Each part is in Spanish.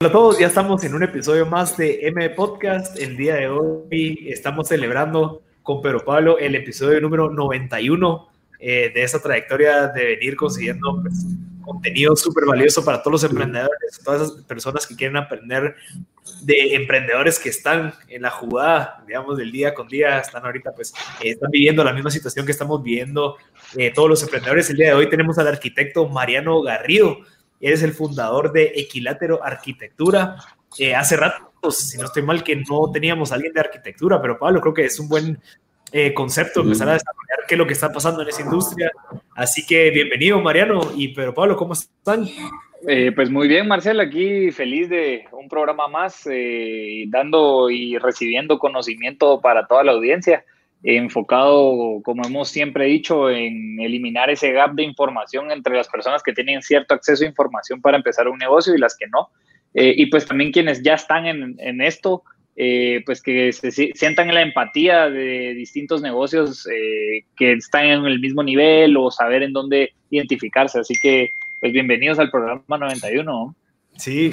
Hola a todos, ya estamos en un episodio más de M Podcast. El día de hoy estamos celebrando con Pedro Pablo el episodio número 91 eh, de esa trayectoria de venir consiguiendo pues, contenido súper valioso para todos los emprendedores, todas esas personas que quieren aprender de emprendedores que están en la jugada, digamos, del día con día, están ahorita, pues, eh, están viviendo la misma situación que estamos viviendo eh, todos los emprendedores. El día de hoy tenemos al arquitecto Mariano Garrido eres el fundador de Equilátero Arquitectura. Eh, hace rato, si no estoy mal, que no teníamos a alguien de arquitectura, pero Pablo, creo que es un buen eh, concepto empezar a desarrollar qué es lo que está pasando en esa industria. Así que bienvenido, Mariano. Y pero Pablo, ¿cómo están? Eh, pues muy bien, Marcel, aquí feliz de un programa más, dando y recibiendo conocimiento para toda la audiencia enfocado, como hemos siempre dicho, en eliminar ese gap de información entre las personas que tienen cierto acceso a información para empezar un negocio y las que no. Eh, y pues también quienes ya están en, esto, eh, pues que se sientan en la empatía de distintos negocios eh, que están en el mismo nivel o saber en dónde identificarse. Así que, pues bienvenidos al programa 91. Sí,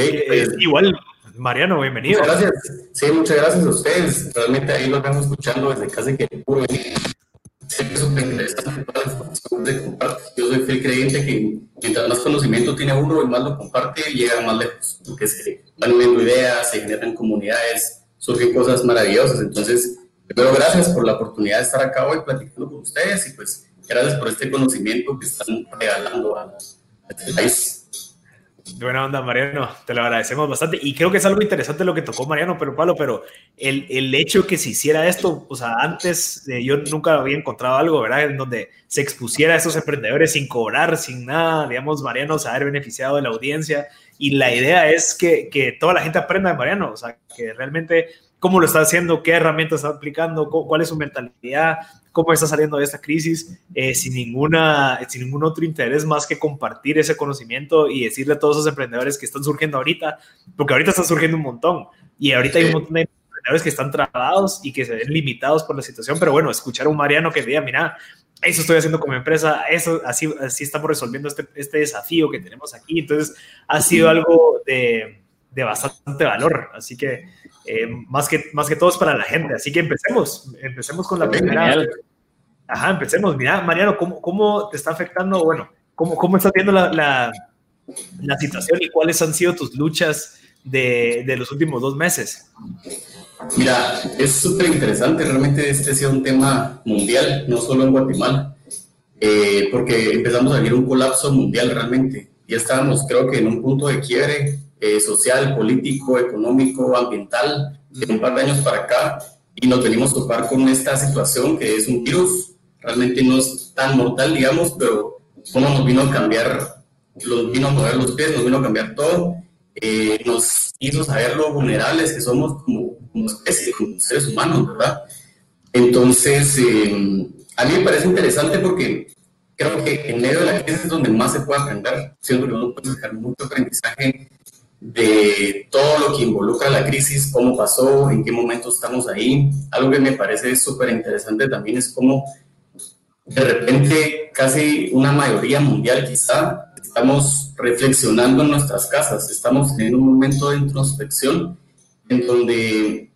igual Mariano, bienvenido. Muchas gracias. Sí, muchas gracias a ustedes. Realmente ahí lo vamos escuchando desde casi que puro. Es súper interesante toda la información de comparte. Yo soy fiel creyente que mientras más conocimiento tiene uno y más lo comparte, llega más lejos. Porque se van uniendo ideas, se generan comunidades, surgen cosas maravillosas. Entonces, primero, gracias por la oportunidad de estar acá hoy platicando con ustedes y pues gracias por este conocimiento que están regalando a este país. Buena onda, Mariano, te lo agradecemos bastante. Y creo que es algo interesante lo que tocó Mariano, pero Pablo, pero el, el hecho que se hiciera esto, o sea, antes eh, yo nunca había encontrado algo, ¿verdad? En donde se expusiera a esos emprendedores sin cobrar, sin nada, digamos, Mariano se haber beneficiado de la audiencia. Y la idea es que, que toda la gente aprenda de Mariano, o sea, que realmente cómo lo está haciendo, qué herramientas está aplicando, cuál es su mentalidad, cómo está saliendo de esta crisis, eh, sin, ninguna, sin ningún otro interés más que compartir ese conocimiento y decirle a todos esos emprendedores que están surgiendo ahorita, porque ahorita están surgiendo un montón y ahorita hay un montón de emprendedores que están trabados y que se ven limitados por la situación, pero bueno, escuchar a un Mariano que diga, mira, eso estoy haciendo como empresa, eso así, así estamos resolviendo este, este desafío que tenemos aquí, entonces ha sido algo de, de bastante valor, así que eh, más, que, más que todo es para la gente. Así que empecemos, empecemos con la primera. Ajá, empecemos. Mira, Mariano, ¿cómo, cómo te está afectando? Bueno, ¿cómo, cómo estás viendo la, la, la situación y cuáles han sido tus luchas de, de los últimos dos meses? Mira, es súper interesante. Realmente este ha sido un tema mundial, no solo en Guatemala, eh, porque empezamos a vivir un colapso mundial realmente. Ya estábamos, creo que, en un punto de quiebre eh, social, político, económico, ambiental, de un par de años para acá, y nos venimos a topar con esta situación que es un virus, realmente no es tan mortal, digamos, pero cómo nos vino a cambiar, nos vino a mover los pies, nos vino a cambiar todo, eh, nos hizo saber lo vulnerables que somos como, como especie, como seres humanos, ¿verdad? Entonces, eh, a mí me parece interesante porque creo que en medio de la crisis es donde más se puede aprender. Que uno puede sacar mucho aprendizaje de todo lo que involucra la crisis, cómo pasó, en qué momento estamos ahí. Algo que me parece súper interesante también es cómo de repente casi una mayoría mundial quizá estamos reflexionando en nuestras casas, estamos en un momento de introspección en donde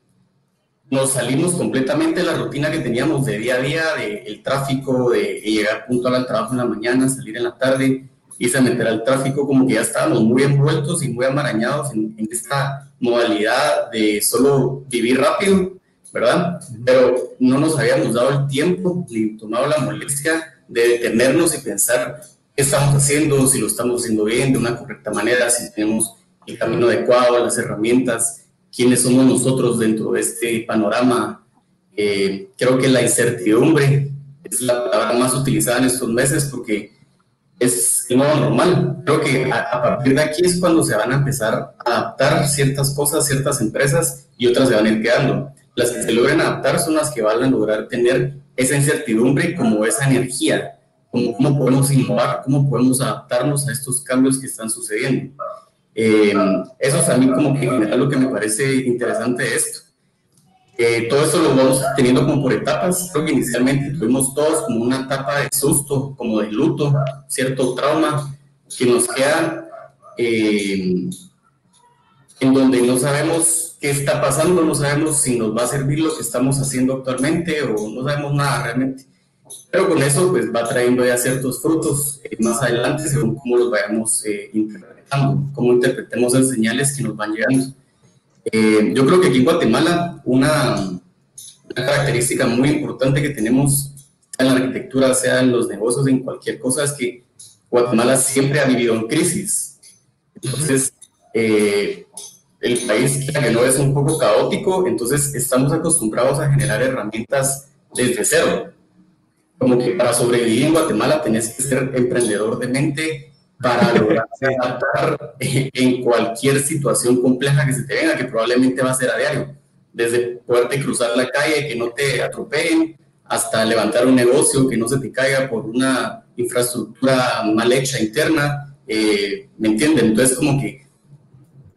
nos salimos completamente de la rutina que teníamos de día a día, del tráfico, de llegar puntual al trabajo en la mañana, salir en la tarde, y se meter al tráfico, como que ya estábamos muy envueltos y muy amarañados en, esta modalidad de solo vivir rápido, ¿verdad? Pero no nos habíamos dado el tiempo ni tomado la molestia de detenernos y pensar qué estamos haciendo, si lo estamos haciendo bien, de una correcta manera, si tenemos el camino adecuado, las herramientas, quiénes somos nosotros dentro de este panorama. Eh, creo que la incertidumbre es la palabra más utilizada en estos meses porque es modo normal. Creo que a, partir de aquí es cuando se van a empezar a adaptar ciertas cosas, ciertas empresas y otras se van a ir quedando. Las que se logren adaptar son las que van a lograr tener esa incertidumbre como esa energía, como cómo podemos innovar, cómo podemos adaptarnos a estos cambios que están sucediendo. Eh, eso es a mí como que en general lo que me parece interesante de esto. Eh, todo esto lo vamos teniendo como por etapas. Creo que inicialmente tuvimos todos como una etapa de susto, como de luto, cierto trauma que nos queda. Eh, en donde no sabemos qué está pasando, no sabemos si nos va a servir lo que estamos haciendo actualmente o no sabemos nada realmente. Pero con eso pues va trayendo ya ciertos frutos eh, más adelante según cómo los vayamos eh, interpretando, cómo interpretemos las señales que nos van llegando. Eh, yo creo que aquí en Guatemala una, una, característica muy importante que tenemos en la arquitectura, sea en los negocios, en cualquier cosa, es que Guatemala siempre ha vivido en crisis. Entonces, el país que no es un poco caótico, entonces estamos acostumbrados a generar herramientas desde cero como que para sobrevivir en Guatemala tenés que ser emprendedor de mente para lograr adaptar en cualquier situación compleja que se te venga, que probablemente va a ser a diario. Desde poderte cruzar la calle, que no te atropellen, hasta levantar un negocio que no se te caiga por una infraestructura mal hecha interna. Eh, ¿Me entienden? Entonces, como que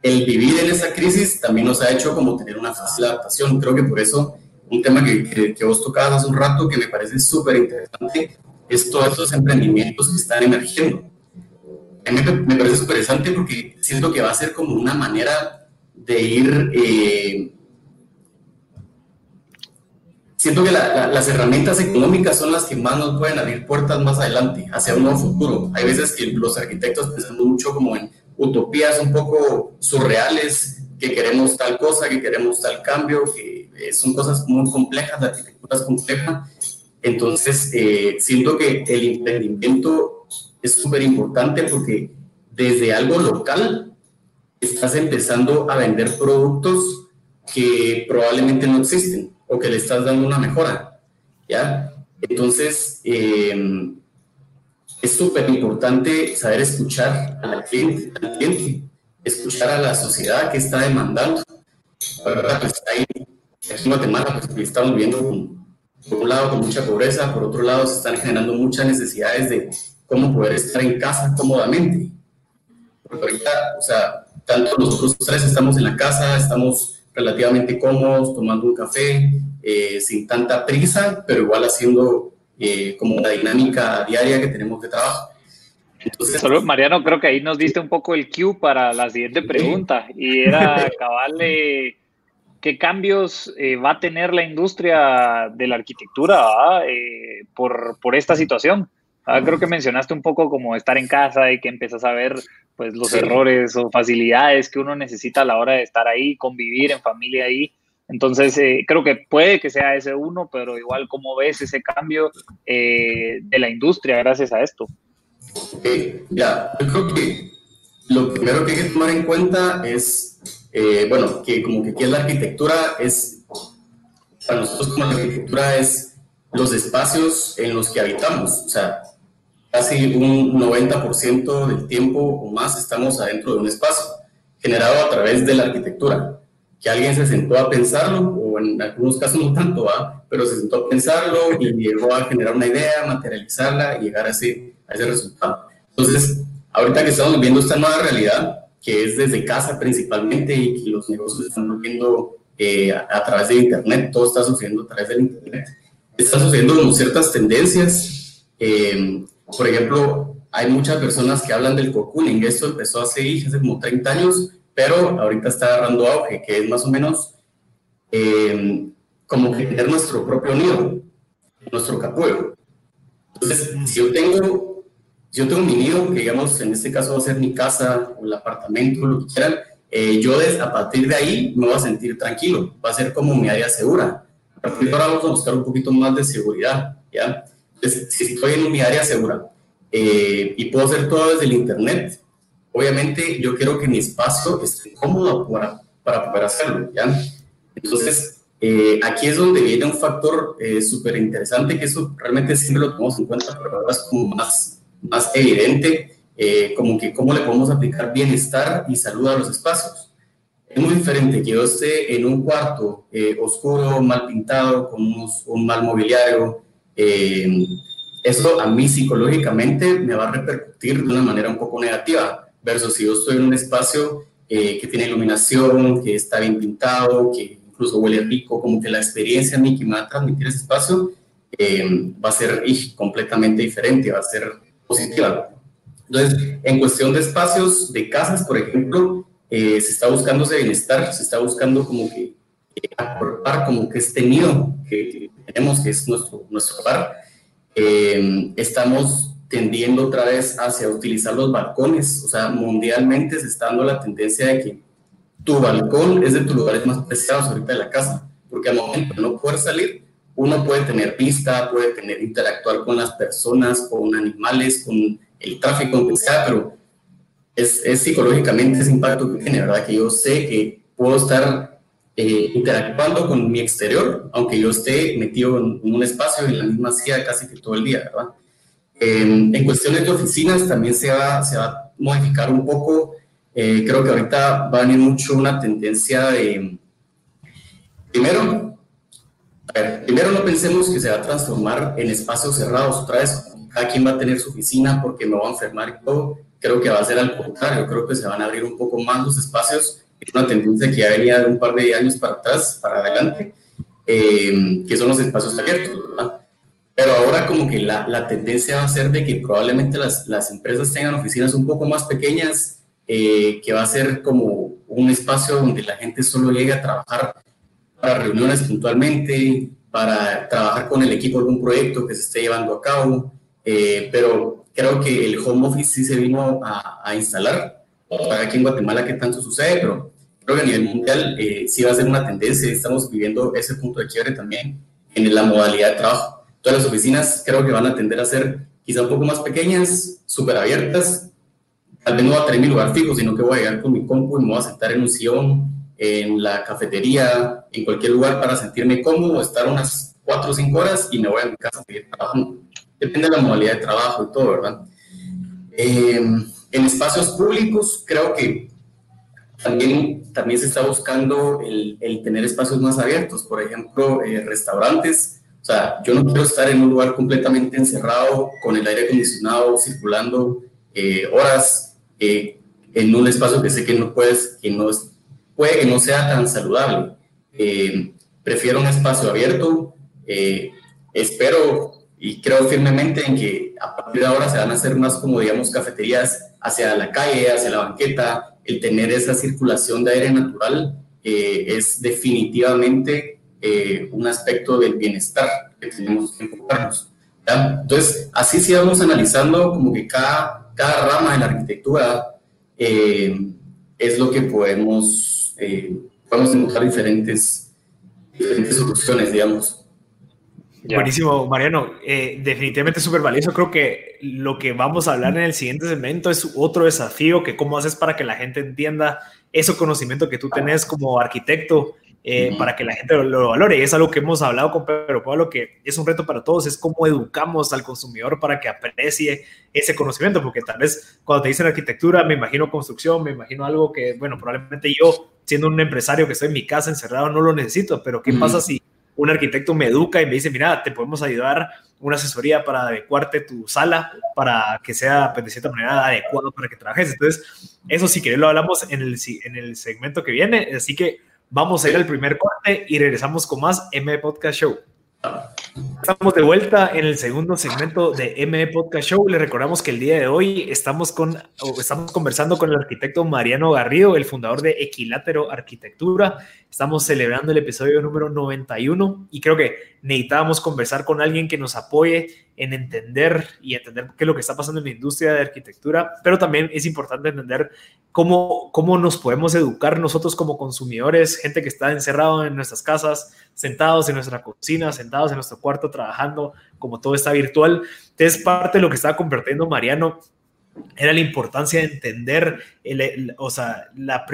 el vivir en esa crisis también nos ha hecho como tener una fácil adaptación. Creo que por eso un tema que, que, vos tocabas hace un rato que me parece súper interesante es todos estos emprendimientos que están emergiendo. A mí me, parece súper interesante porque siento que va a ser como una manera de ir... Eh, siento que las herramientas económicas son las que más nos pueden abrir puertas más adelante, hacia un nuevo futuro. Hay veces que los arquitectos pensamos mucho como en utopías un poco surreales, que queremos tal cosa, que queremos tal cambio, que eh, son cosas muy complejas, la arquitectura es compleja. Entonces, eh, siento que el emprendimiento es súper importante porque desde algo local estás empezando a vender productos que probablemente no existen o que le estás dando una mejora, ¿ya? Entonces, eh, es súper importante saber escuchar al cliente, al cliente escuchar a la sociedad que está demandando. ¿verdad? Pues ahí, aquí en Guatemala pues, estamos viendo, por un lado, con mucha pobreza, por otro lado, se están generando muchas necesidades de cómo poder estar en casa cómodamente. Porque ahorita, o sea, tanto nosotros tres estamos en la casa, estamos relativamente cómodos, tomando un café, eh, sin tanta prisa, pero igual haciendo eh, como la dinámica diaria que tenemos de trabajo. Solo, Mariano, creo que ahí nos diste un poco el cue para la siguiente pregunta y era acabarle qué cambios eh, va a tener la industria de la arquitectura eh, por, por, esta situación. Ah, creo que mencionaste un poco como estar en casa y que empiezas a ver pues, los errores o facilidades que uno necesita a la hora de estar ahí, convivir en familia ahí. Entonces, eh, creo que puede que sea ese uno, pero igual, ¿cómo ves ese cambio de la industria gracias a esto? ya, yo creo que lo primero que hay que tomar en cuenta es, eh, bueno, que como que aquí la arquitectura es, para nosotros como la arquitectura es los espacios en los que habitamos, o sea, casi un 90% del tiempo o más estamos adentro de un espacio generado a través de la arquitectura, que alguien se sentó a pensarlo, o en algunos casos no tanto, ¿va? pero se sentó a pensarlo y llegó a generar una idea, materializarla y llegar a ese ese resultado. Entonces, ahorita que estamos viendo esta nueva realidad, que es desde casa principalmente y que los negocios están viendo eh, a, través de Internet, todo está sucediendo a través del Internet, están sucediendo ciertas tendencias. Eh, por ejemplo, hay muchas personas que hablan del cocooning. Esto empezó hace, hace como 30 años, pero ahorita está agarrando auge, que es más o menos eh, como tener nuestro propio nido, nuestro capullo. Entonces, si yo tengo yo tengo mi nido, que digamos, en este caso va a ser mi casa o el apartamento, lo que quieran, eh, yo a partir de ahí me voy a sentir tranquilo, va a ser como mi área segura. A partir de ahora vamos a buscar un poquito más de seguridad, ¿ya? Estoy en mi área segura eh, y puedo hacer todo desde el internet, obviamente yo quiero que mi espacio esté cómodo para, para poder hacerlo, ¿ya? Entonces, eh, aquí es donde viene un factor súper interesante, que eso realmente siempre lo tomamos en cuenta, pero ahora es como más más evidente, eh, como que cómo le podemos aplicar bienestar y salud a los espacios. Es muy diferente que yo esté en un cuarto eh, oscuro, mal pintado, con un mal mobiliario. Eh, eso a mí psicológicamente me va a repercutir de una manera un poco negativa, versus si yo estoy en un espacio que tiene iluminación, que está bien pintado, que incluso huele rico, como que la experiencia a mí que me va a transmitir ese espacio va a ser completamente diferente, va a ser positiva. Entonces, en cuestión de espacios de casas, por ejemplo, eh, se está buscando ese bienestar, se está buscando como que aportar como que este nido que tenemos, que es nuestro, nuestro hogar, eh, estamos tendiendo otra vez hacia utilizar los balcones, o sea, mundialmente se está dando la tendencia de que tu balcón es de tus lugares más preciados ahorita de la casa, porque al momento de no poder salir, uno puede tener vista, puede tener interactuar con las personas, con animales, con el tráfico, aunque sea, pero es, es psicológicamente ese impacto que tiene, ¿verdad? Que yo sé que puedo estar eh, interactuando con mi exterior, aunque yo esté metido en, un espacio en la misma silla casi que todo el día, ¿verdad? en cuestiones de oficinas también se va, se va a modificar un poco. Eh, creo que ahorita va a venir mucho una tendencia de, primero, a ver, primero no pensemos que se va a transformar en espacios cerrados otra vez. Cada quien va a tener su oficina porque me va a enfermar y todo. Creo que va a ser al contrario. Creo que se van a abrir un poco más los espacios. Es una tendencia que ya venía de un par de años para atrás, para adelante, eh, que son los espacios abiertos, ¿verdad? Pero ahora como que la, la, tendencia va a ser de que probablemente las, las empresas tengan oficinas un poco más pequeñas, eh, que va a ser como un espacio donde la gente solo llegue a trabajar para reuniones puntualmente, para trabajar con el equipo de algún proyecto que se esté llevando a cabo, eh, pero creo que el home office sí se vino a, a instalar. Para aquí en Guatemala qué tanto sucede, pero creo que a nivel mundial eh, sí va a ser una tendencia. Estamos viviendo ese punto de quiebre también en la modalidad de trabajo Todas las oficinas creo que van a tender a ser quizá un poco más pequeñas, súper abiertas. Tal vez no va a tener mi lugar fijo, sino que voy a llegar con mi compu y me voy a sentar en un sillón, en la cafetería, en cualquier lugar para sentirme cómodo, estar unas cuatro o cinco horas y me voy a mi casa a seguir trabajando. Depende de la modalidad de trabajo y todo, ¿verdad? Em, en espacios públicos creo que también, también se está buscando el, el tener espacios más abiertos, por ejemplo, eh, restaurantes o sea, yo no quiero estar en un lugar completamente encerrado con el aire acondicionado circulando eh, horas eh, en un espacio que sé que no puedes, que no es, puede que no sea tan saludable. Prefiero un espacio abierto. espero y creo firmemente en que a partir de ahora se van a hacer más como, digamos, cafeterías hacia la calle, hacia la banqueta. El tener esa circulación de aire natural es definitivamente eh, un aspecto del bienestar que tenemos que enfocarnos. Entonces, así sí vamos analizando como que cada, cada rama de la arquitectura eh, es lo que podemos, eh, podemos encontrar diferentes, diferentes soluciones, digamos. Buenísimo, Mariano. Eh, definitivamente súper valioso. Creo que lo que vamos a hablar en el siguiente segmento es otro desafío, que cómo haces para que la gente entienda ese conocimiento que tú tenés como arquitecto eh, para que la gente lo, valore. Y es algo que hemos hablado con Pedro Pablo, que es un reto para todos, es cómo educamos al consumidor para que aprecie ese conocimiento, porque tal vez cuando te dicen arquitectura, me imagino construcción, me imagino algo que, bueno, probablemente yo, siendo un empresario que estoy en mi casa encerrado, no lo necesito, pero ¿qué pasa si un arquitecto me educa y me dice, mira, te podemos ayudar una asesoría para adecuarte tu sala para que sea pues, de cierta manera adecuado para que trabajes. Entonces, eso si querés lo hablamos en el, en el segmento que viene. Así que Vamos a ir al primer corte y regresamos con más M Podcast Show. Estamos de vuelta en el segundo segmento de M Podcast Show. Le recordamos que el día de hoy estamos, con, estamos conversando con el arquitecto Mariano Garrido, el fundador de Equilátero Arquitectura. Estamos celebrando el episodio número 91 y creo que necesitábamos conversar con alguien que nos apoye en entender y entender qué es lo que está pasando en la industria de arquitectura, pero también es importante entender cómo, cómo nos podemos educar nosotros como consumidores, gente que está encerrado en nuestras casas, sentados en nuestra cocina, sentados en nuestro cuarto trabajando, como todo está virtual. Entonces, parte de lo que estaba compartiendo Mariano era la importancia de entender, o sea, la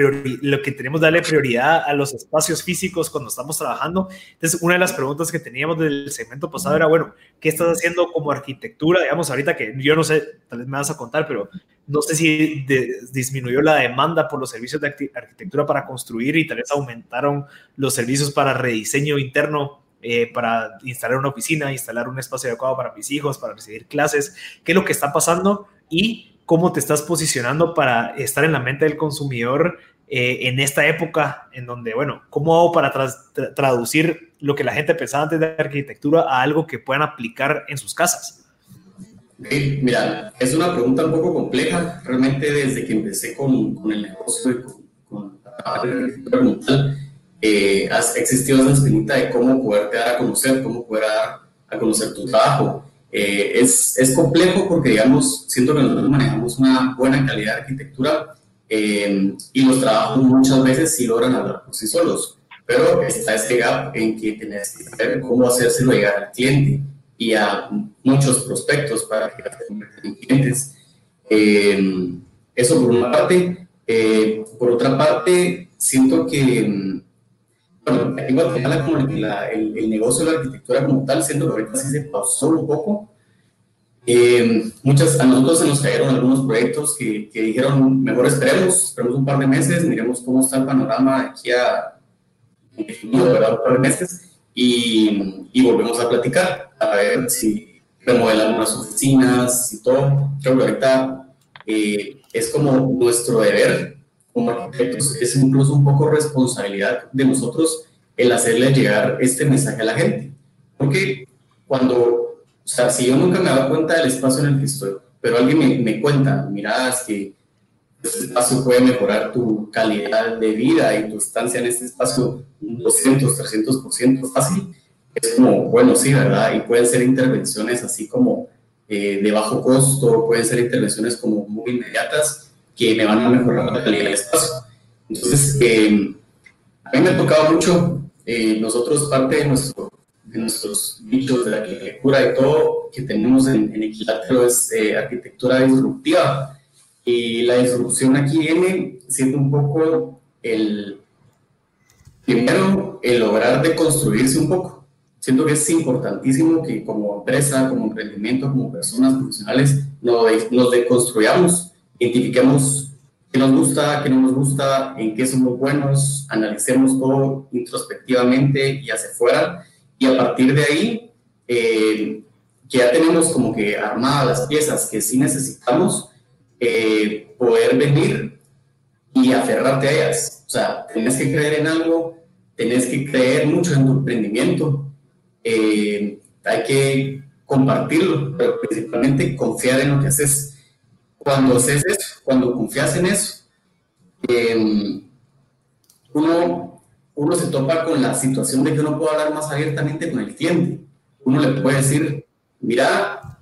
lo que tenemos que darle prioridad a los espacios físicos cuando estamos trabajando. Entonces, una de las preguntas que teníamos del segmento pasado era, bueno, ¿qué estás haciendo como arquitectura? Digamos, ahorita que yo no sé, tal vez me vas a contar, pero no sé si disminuyó la demanda por los servicios de arquitectura para construir y tal vez aumentaron los servicios para rediseño interno eh, para instalar una oficina, instalar un espacio adecuado para mis hijos, para recibir clases, qué es lo que está pasando y cómo te estás posicionando para estar en la mente del consumidor eh, en esta época en donde, bueno, ¿cómo hago para traducir lo que la gente pensaba antes de arquitectura a algo que puedan aplicar en sus casas? mira, es una pregunta un poco compleja. Realmente desde que empecé con, con el negocio, con, eh, ha existido esa espinita de cómo poder dar a conocer, cómo poder dar a conocer tu trabajo. Eh, es, es, complejo porque, digamos, siento que nosotros manejamos una buena calidad de arquitectura eh, y los trabajos muchas veces sí logran hablar por sí solos, pero está este gap en que tenés que saber cómo hacérselo llegar al cliente y a muchos prospectos para que se conviertan en clientes. Eh, eso por una parte. por otra parte, siento que bueno, en Guatemala como el, el, negocio de la arquitectura como tal, siento que ahorita sí se pausó un poco. Eh, muchas, a nosotros se nos cayeron algunos proyectos que, que, dijeron, mejor esperemos, esperemos un par de meses, miremos cómo está el panorama aquí a ¿verdad? un par de meses y, y, volvemos a platicar, a ver si remodelamos las oficinas y todo. Creo que ahorita eh, es como nuestro deber es incluso un poco responsabilidad de nosotros el hacerle llegar este mensaje a la gente. Porque cuando, o sea, si yo nunca me dado cuenta del espacio en el que estoy, pero alguien me, me cuenta, mira, es que este espacio puede mejorar tu calidad de vida y tu estancia en este espacio un 200, 300% fácil, es como, bueno, sí, ¿verdad? Y pueden ser intervenciones así como eh, de bajo costo, pueden ser intervenciones como muy inmediatas, que me van a mejorar la calidad del espacio. Entonces, eh, a mí me ha tocado mucho, eh, nosotros parte de, nuestro, de nuestros nichos de la arquitectura y todo que tenemos en, en Equilátero es eh, arquitectura disruptiva. Y la disrupción aquí viene siendo un poco el, primero, el lograr deconstruirse un poco. Siento que es importantísimo que como empresa, como emprendimiento, como personas profesionales, nos, nos deconstruyamos identifiquemos qué nos gusta, qué no nos gusta, en qué somos buenos, analicemos todo introspectivamente y hacia afuera, y a partir de ahí, eh, ya tenemos como que armadas las piezas que sí necesitamos, eh, poder venir y aferrarte a ellas. O sea, tenés que creer en algo, tenés que creer mucho en tu emprendimiento, eh, hay que compartirlo, pero principalmente confiar en lo que haces cuando haces eso, cuando confías en eso, em, uno, uno se topa con la situación de que uno puede hablar más abiertamente con el cliente. Uno le puede decir, mira,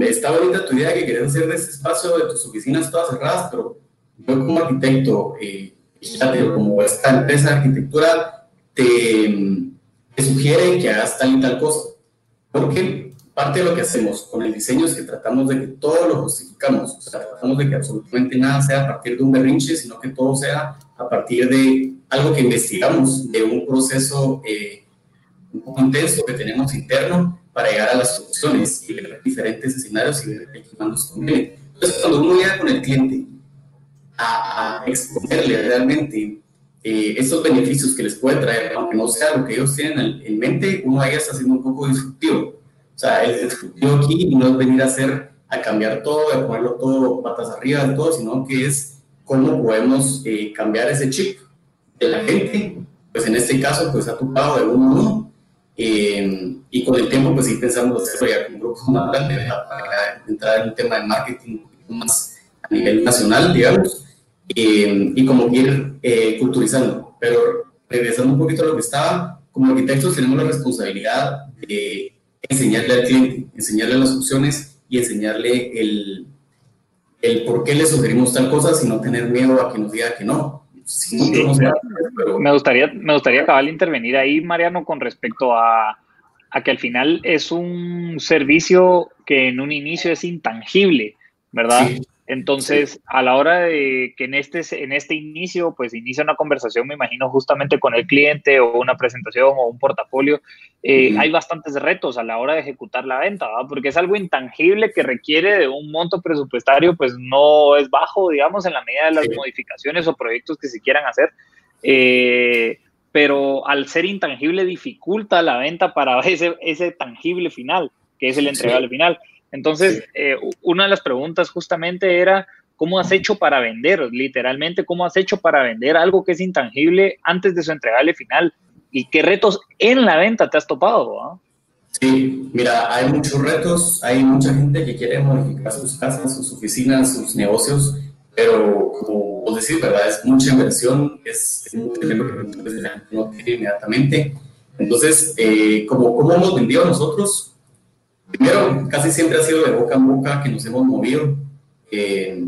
está bonita tu idea que quieres hacer de ese espacio de tus oficinas todas cerradas, pero yo como arquitecto, eh, como esta empresa de arquitectura, te, te sugiere que hagas tal y tal cosa. Porque parte de lo que hacemos con el diseño es que tratamos de que todo lo justificamos, o sea, tratamos de que absolutamente nada sea a partir de un berrinche, sino que todo sea a partir de algo que investigamos, de un proceso eh, un poco intenso que tenemos interno para llegar a las soluciones y ver diferentes escenarios y ver qué nos conviene. Entonces, cuando uno llega con el cliente a, exponerle realmente eh, esos beneficios que les puede traer, aunque no sea lo que ellos tienen en mente, uno ahí está siendo un poco disruptivo o sea, el disruptivo aquí no es venir a hacer, a cambiar todo, a ponerlo todo patas arriba todo, sino que es cómo podemos eh, cambiar ese chip de la gente. Pues en este caso, pues ha tocado de uno a uno. Eh, y con el tiempo, pues sí pensamos hacerlo ya con grupos más grandes, para entrar en un tema de marketing más a nivel nacional, digamos, eh, y como ir culturizando. Pero regresando un poquito a lo que estaba, como arquitectos tenemos la responsabilidad de enseñarle al cliente, enseñarle las opciones y enseñarle el, el por qué le sugerimos tal cosa sin no tener miedo a que nos diga que no. Me gustaría, me gustaría acabar de intervenir ahí, Mariano, con respecto a, a que al final es un servicio que en un inicio es intangible, ¿verdad? Entonces, a la hora de que en este, en este inicio, pues inicia una conversación, me imagino, justamente con el cliente o una presentación o un portafolio, eh, hay bastantes retos a la hora de ejecutar la venta, ¿verdad? porque es algo intangible que requiere de un monto presupuestario, pues no es bajo, digamos, en la medida de las modificaciones o proyectos que se quieran hacer. Eh, pero al ser intangible dificulta la venta para ese, ese tangible final, que es el entregable final. Entonces, eh, una de las preguntas justamente era, ¿cómo has hecho para vender? Literalmente, ¿cómo has hecho para vender algo que es intangible antes de su entregable final? ¿Y qué retos en la venta te has topado? Sí, mira, hay muchos retos, hay mucha gente que quiere modificar sus casas, sus oficinas, sus negocios, pero como como decir, ¿verdad? Es mucha inversión, es, mucho dinero que no tiene inmediatamente. Entonces, eh, como, como hemos vendido nosotros, primero, casi siempre ha sido de boca en boca que nos hemos movido. Eh,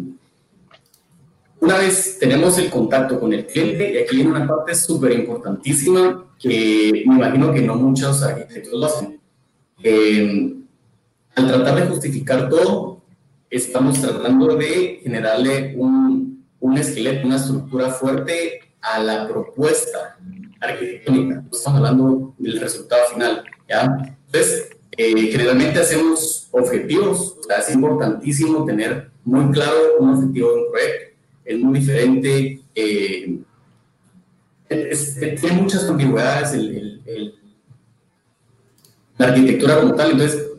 una vez tenemos el contacto con el cliente, y aquí viene una parte súper importantísima que me imagino que no muchos arquitectos lo hacen. Eh, al tratar de justificar todo, estamos tratando de generarle un, un esqueleto, una estructura fuerte a la propuesta arquitectónica. Estamos hablando del resultado final. ¿ya? Entonces, eh, generalmente hacemos objetivos. Es importantísimo tener muy claro un objetivo de un proyecto. Es muy diferente. Eh, tiene muchas ambigüedades la arquitectura como tal. Entonces,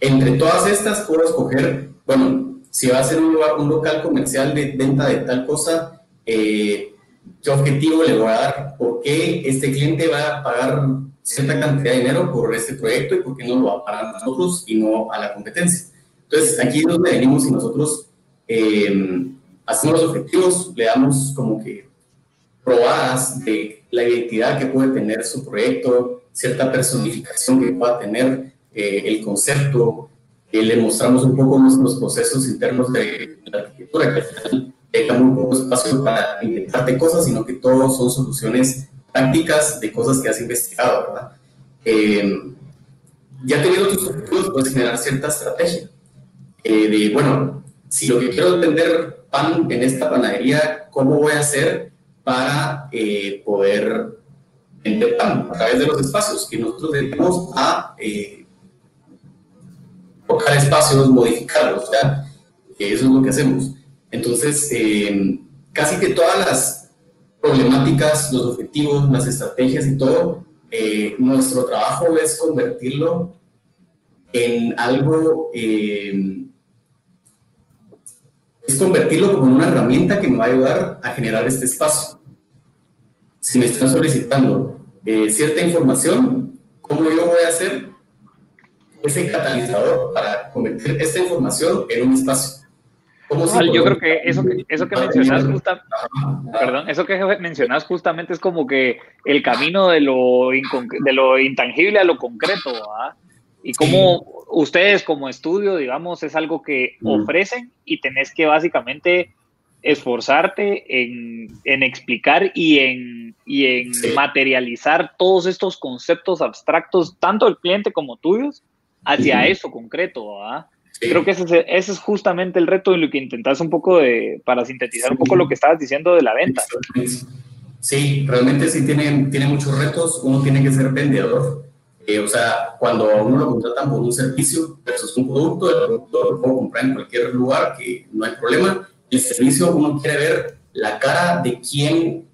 entre todas estas puedo escoger, bueno, si va a ser un, un local comercial de venta de tal cosa, eh, qué objetivo le voy a dar, por qué este cliente va a pagar cierta cantidad de dinero por este proyecto y por qué no lo va a pagar a nosotros y no a la competencia. Entonces, aquí es donde venimos y nosotros eh, hacemos los objetivos, le damos como que probadas de la identidad que puede tener su proyecto, cierta personificación que pueda tener eh, el concepto, eh, le mostramos un poco nuestros procesos internos de la arquitectura, que al final deja muy poco espacio para inventarte cosas, sino que todo son soluciones prácticas de cosas que has investigado, ¿verdad? Eh, ya teniendo tus objetivos, puedes generar cierta estrategia. Eh, de, bueno, si lo que quiero es vender pan en esta panadería, ¿cómo voy a hacer para eh, poder vender pan a través de los espacios que nosotros dedicamos a tocar espacios, modificarlos, ¿ya? Eso es lo que hacemos. Entonces, eh, casi que todas las problemáticas, los objetivos, las estrategias y todo, eh, nuestro trabajo es convertirlo en algo, eh, es convertirlo como una herramienta que me va a ayudar a generar este espacio. Si me están solicitando cierta información, ¿cómo yo voy a hacer ese catalizador para convertir esta información en un espacio? Yo creo que eso que, eso que mencionas perdón, eso que mencionas justamente es como que el camino de lo, de lo intangible a lo concreto, Y como ustedes como estudio, digamos, es algo que ofrecen y tenés que básicamente esforzarte en, en explicar y en, y en materializar todos estos conceptos abstractos, tanto del cliente como tuyos, hacia eso concreto, Creo que ese, es justamente el reto en lo que intentas un poco de, para sintetizar un poco lo que estabas diciendo de la venta. Sí, realmente sí tiene, tiene muchos retos. Uno tiene que ser vendedor. Eh, o sea, cuando a uno lo contratan por un servicio versus un producto, el producto lo puedo comprar en cualquier lugar, que no hay problema. El servicio, uno quiere ver la cara de quién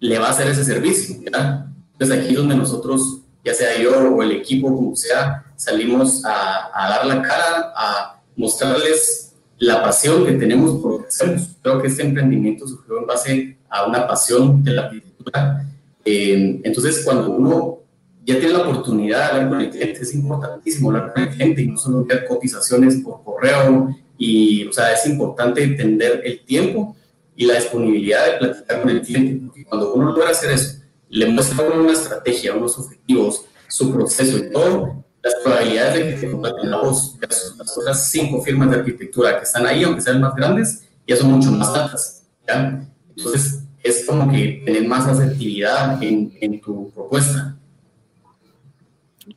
le va a hacer ese servicio. Entonces aquí es donde nosotros, ya sea yo o el equipo, como sea, salimos a, a, dar la cara, a mostrarles la pasión que tenemos por lo que hacemos. Creo que este emprendimiento surgió en base a una pasión de la arquitectura. Eh, entonces, cuando uno ya tiene la oportunidad de hablar con el cliente, es importantísimo hablar con el cliente y no solo enviar cotizaciones por correo. Y, o sea, es importante entender el tiempo y la disponibilidad de platicar con el cliente, porque cuando uno logra hacer eso, le muestra una estrategia, unos objetivos, su proceso y todo, las probabilidades de que se contraten las otras cinco firmas de arquitectura que están ahí, aunque sean más grandes, ya son mucho más altas. ¿ya? Entonces, es como que tener más asertividad en, en tu propuesta.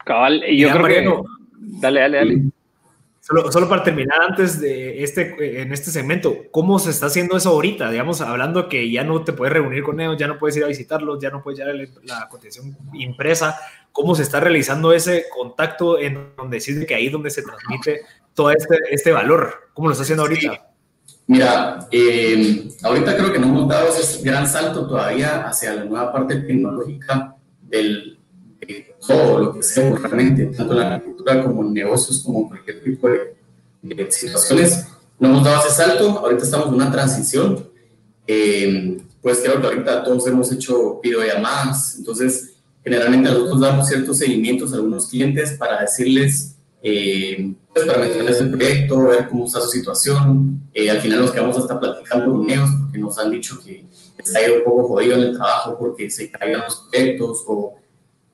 Cabal, yo creo que... Dale, dale, dale. Solo, solo, para terminar antes de este, en este segmento, ¿cómo se está haciendo eso ahorita? Digamos, hablando que ya no te puedes reunir con ellos, ya no puedes ir a visitarlos, ya no puedes llevar la cotización impresa. ¿Cómo se está realizando ese contacto en donde decide que ahí es donde se transmite todo este, este valor? ¿Cómo lo está haciendo ahorita? Mira, eh, ahorita creo que no hemos dado ese gran salto todavía hacia la nueva parte tecnológica del, todo lo que hacemos realmente, tanto en la agricultura como en negocios, como cualquier tipo de, situaciones. No hemos dado ese salto, ahorita estamos en una transición. Eh, pues creo que ahorita todos hemos hecho videollamadas, entonces generalmente nosotros damos ciertos seguimientos a algunos clientes para decirles eh, pues para meterles el proyecto, ver cómo está su situación. Eh, al final nos quedamos hasta platicando con ellos porque nos han dicho que está ido un poco jodido en el trabajo porque se caigan los proyectos o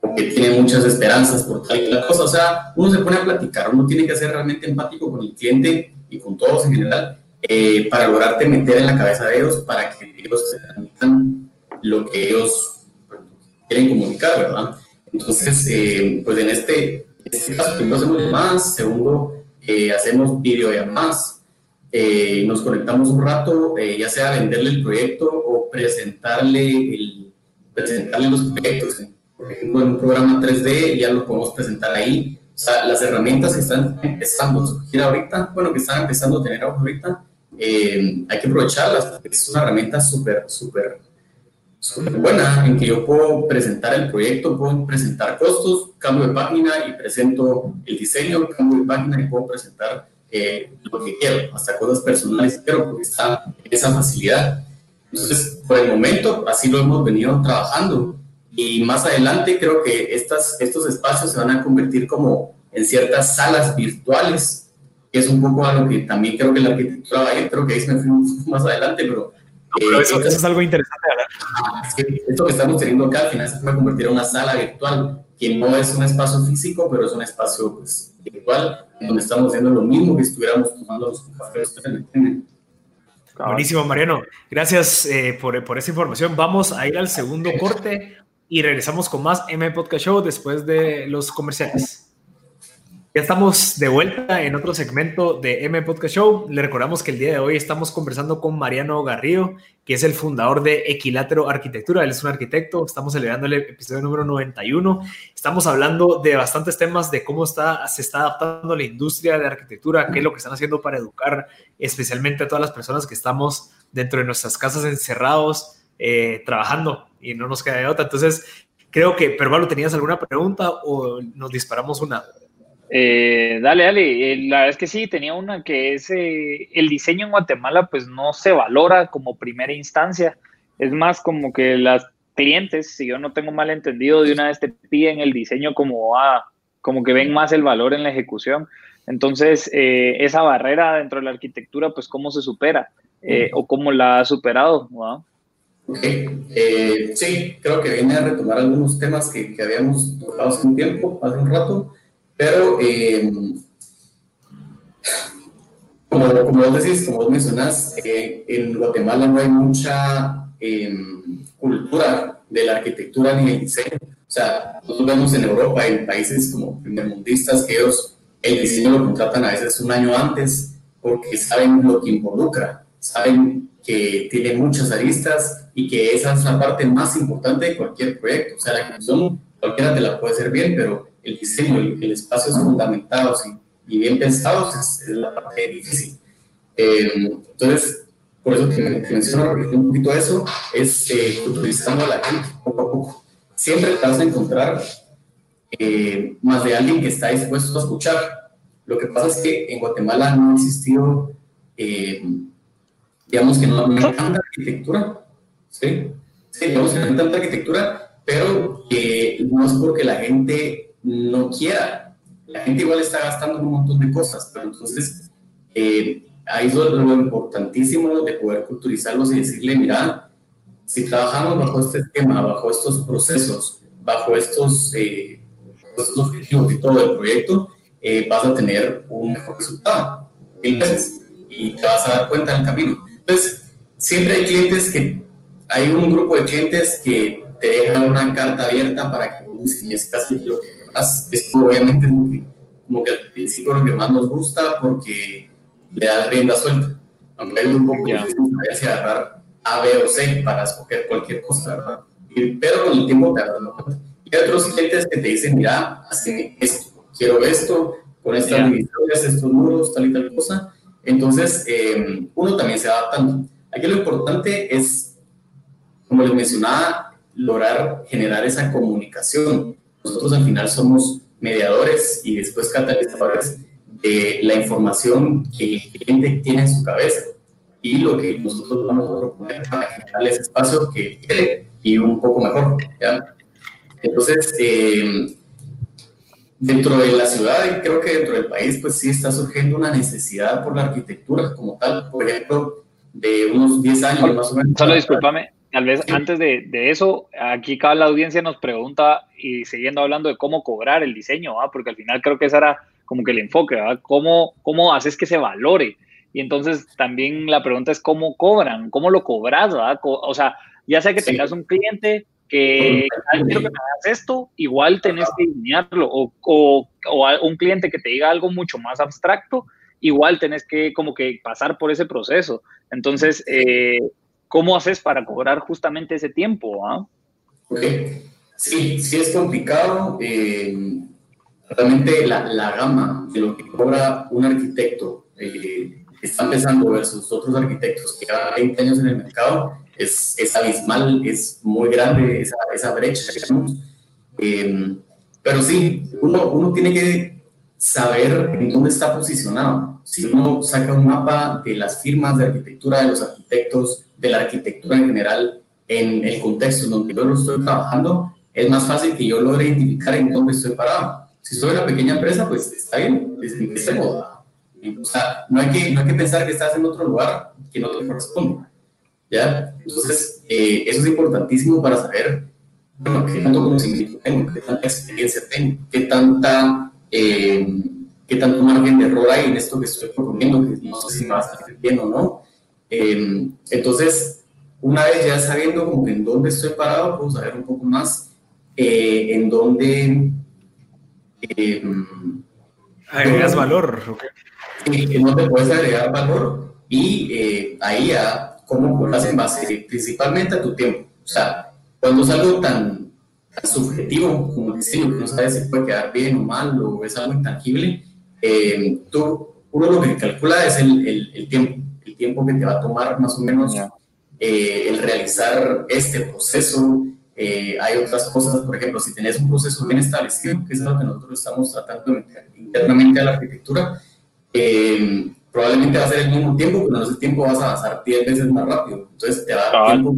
porque tienen muchas esperanzas por tal y tal cosa. O sea, uno se pone a platicar, uno tiene que ser realmente empático con el cliente y con todos en general eh, para lograrte meter en la cabeza de ellos para que ellos se transmitan lo que ellos quieren comunicar, ¿verdad? Entonces, eh, pues en este, este caso, primero hacemos llamadas, segundo, eh, hacemos videollamadas, eh, nos conectamos un rato, ya sea venderle el proyecto o presentarle, el, presentarle los proyectos. En un programa 3D ya lo podemos presentar ahí. O sea, las herramientas que están empezando a surgir ahorita, bueno, que están empezando a tener ahorita, hay que aprovecharlas, porque es una herramienta súper, súper súper buena en que yo puedo presentar el proyecto, puedo presentar costos, cambio de página y presento el diseño, cambio de página y puedo presentar eh, lo que quiero, hasta cosas personales pero porque está esa facilidad. Entonces, por el momento, así lo hemos venido trabajando y más adelante creo que estas, estos espacios se van a convertir como en ciertas salas virtuales, que es un poco algo que también creo que la arquitectura va a ir, creo que ahí se me fui más adelante, pero pero eso, es algo interesante esto que estamos teniendo acá al final se puede convertir en una sala virtual, que no es un espacio físico, pero es un espacio pues, virtual, donde estamos haciendo lo mismo que estuviéramos tomando los cafés. Buenísimo, Mariano. Gracias eh, por, por esa información. Vamos a ir al segundo corte y regresamos con más M Podcast Show después de los comerciales. Ya estamos de vuelta en otro segmento de M Podcast Show. Le recordamos que el día de hoy estamos conversando con Mariano Garrido, que es el fundador de Equilátero Arquitectura. Él es un arquitecto. Estamos celebrando el episodio número 91. Estamos hablando de bastantes temas de cómo está, se está adaptando la industria de arquitectura, qué es lo que están haciendo para educar especialmente a todas las personas que estamos dentro de nuestras casas encerrados, eh, trabajando y no nos queda de otra. Entonces, creo que, Pervalo, ¿tenías alguna pregunta o nos disparamos una? Eh, dale, dale. Eh, la verdad es que sí, tenía una que es eh, el diseño en Guatemala, pues no se valora como primera instancia. Es más como que las clientes, si yo no tengo mal entendido, de una vez te piden el diseño como ah, como que ven más el valor en la ejecución. Entonces, esa barrera dentro de la arquitectura, pues cómo se supera o cómo la ha superado. Sí, creo que viene a retomar algunos temas que, habíamos tocado hace un tiempo, hace un rato. Pero, eh, como, vos decís, como vos mencionás, eh, en Guatemala no hay mucha em, cultura de la arquitectura ni el diseño. O sea, nosotros vemos en Europa, en países como primermundistas, que ellos el diseño lo contratan a veces un año antes porque saben lo que involucra, saben que tiene muchas aristas y que esa es la parte más importante de cualquier proyecto. O sea, la ejecución cualquiera te la puede hacer bien, pero el diseño, el, el espacio es fundamentado y, bien pensado es, la parte difícil. Eh, entonces, por eso que, menciono un poquito eso, es eh, utilizando a la gente poco a poco. Siempre te vas a encontrar eh, más de alguien que está dispuesto a escuchar. Lo que pasa es que en Guatemala no ha existido, eh, digamos que no, hay tanta arquitectura, ¿sí? Sí, hay tanta arquitectura, pero no es porque la gente no quiera. La gente igual está gastando un montón de cosas, pero entonces eh, ahí es lo importantísimo de poder culturizarlos y decirle, mira, si trabajamos bajo este esquema, bajo estos procesos, bajo estos, eh, estos objetivos y todo el proyecto, eh, vas a tener un mejor resultado. Y te vas a dar cuenta en el camino. Entonces, siempre hay clientes que, hay un grupo de clientes que te dejan una carta abierta para que es casi lo que es obviamente como que al principio lo que más nos gusta porque le da rienda suelta. Aunque hay un poco de si agarrar A, B o C para escoger cualquier cosa, ¿verdad? pero con el tiempo te agarras Y hay otros clientes que te dicen, mira, hazme esto, quiero esto, con estas yeah. divisiones, estos muros, tal y tal cosa. Entonces, eh, uno también se adapta. Aquí lo importante es, como les mencionaba, lograr generar esa comunicación nosotros al final somos mediadores y después catalizadores de la información que el cliente tiene en su cabeza y lo que nosotros vamos a proponer para generar ese espacio que quiere y un poco mejor. ¿ya? Entonces, eh, dentro de la ciudad y creo que dentro del país, pues sí está surgiendo una necesidad por la arquitectura como tal. Por ejemplo, de unos 10 años más o menos. Solo discúlpame, tal vez antes de, de, eso, aquí cada la audiencia nos pregunta y siguiendo hablando de cómo cobrar el diseño, porque al final creo que ese era como que el enfoque, ¿verdad? ¿Cómo, ¿Cómo haces que se valore? Y entonces también la pregunta es cómo cobran, cómo lo cobras, ¿verdad? O sea, ya sea que tengas un cliente que quiero que me hagas esto, igual tenés que diseñarlo, o, o, o, un cliente que te diga algo mucho más abstracto, igual tenés que como que pasar por ese proceso. Entonces, eh, ¿cómo haces para cobrar justamente ese tiempo? ¿ah? Sí, sí es complicado. Eh, realmente la, la, gama de lo que cobra un arquitecto eh, está empezando versus otros arquitectos que llevan 20 años en el mercado es, es abismal, es muy grande esa, esa brecha, digamos. Eh, pero sí, uno, uno tiene que saber en dónde está posicionado. Si uno saca un mapa de las firmas de arquitectura, de los arquitectos, de la arquitectura en general, en el contexto en donde yo lo estoy trabajando, es más fácil que yo logre identificar en dónde estoy parado. Si soy una pequeña empresa, pues está bien, es modo. O sea, no hay, que, no hay que pensar que estás en otro lugar que no te corresponde. ¿Ya? Entonces, eh, eso es importantísimo para saber, bueno, qué tanto conocimiento tengo, qué tanta experiencia tengo, qué tanta... Eh, qué tanto margen de error hay en esto que estoy proponiendo, que no sé si me va a bien o no. Eh, entonces, una vez ya sabiendo como que en dónde estoy parado, puedo saber un poco más eh, en dónde... Eh, Agregas valor. Okay. En dónde puedes agregar valor y eh, ahí ya cómo lo en base principalmente a tu tiempo. O sea, cuando es algo tan, tan subjetivo como el diseño, que no sabes si puede quedar bien o mal o es algo intangible, eh, tú, uno lo que calcula es el, el, tiempo, el tiempo que te va a tomar más o menos eh, el realizar este proceso. Eh, hay otras cosas, por ejemplo, si tenés un proceso bien establecido, que es lo que nosotros estamos tratando internamente a la arquitectura, probablemente va a ser el mismo tiempo, pero en ese tiempo vas a avanzar 10 veces más rápido. Entonces te va a dar tiempo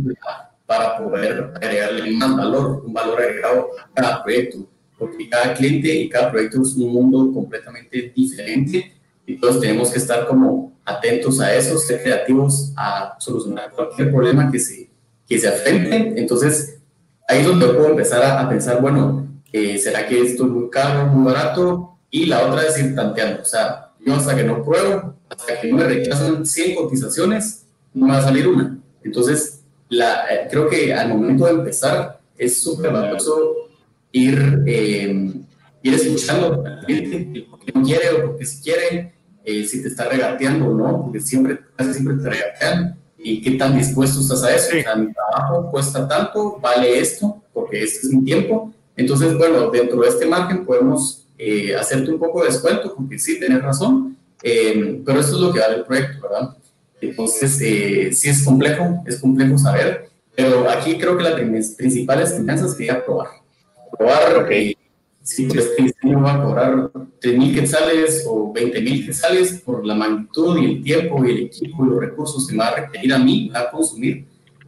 para poder agregarle más valor, un valor agregado a cada proyecto porque cada cliente y cada proyecto es un mundo completamente diferente y todos tenemos que estar como atentos a eso, ser creativos a solucionar cualquier problema que se, que se afrente. Entonces, ahí es donde puedo empezar a, pensar, bueno, eh, ¿será que esto es muy caro, muy barato? Y la otra es ir tanteando, o sea, yo hasta que no pruebo, hasta que no me rechazan 100 cotizaciones, no me va a salir una. Entonces, la, eh, creo que al momento de empezar es súper valioso ir, eh, ir escuchando al cliente, porque no quiere o porque si quiere, eh, si te está regateando o no, porque siempre, casi siempre te regatean, y qué tan dispuesto estás a eso. O sea, mi trabajo cuesta tanto, vale esto, porque este es mi tiempo. Entonces, bueno, dentro de este margen podemos eh, hacerte un poco de descuento, porque sí, tienes razón, pero eso es lo que vale el proyecto, ¿verdad? Entonces, sí es complejo, es complejo saber, pero aquí creo que la principal enseñanza sería probar probar okay. Si este diseño va a cobrar 3.000 quetzales o 20.000 quetzales por la magnitud y el tiempo y el equipo y los recursos que me va a requerir a mí, va a consumir,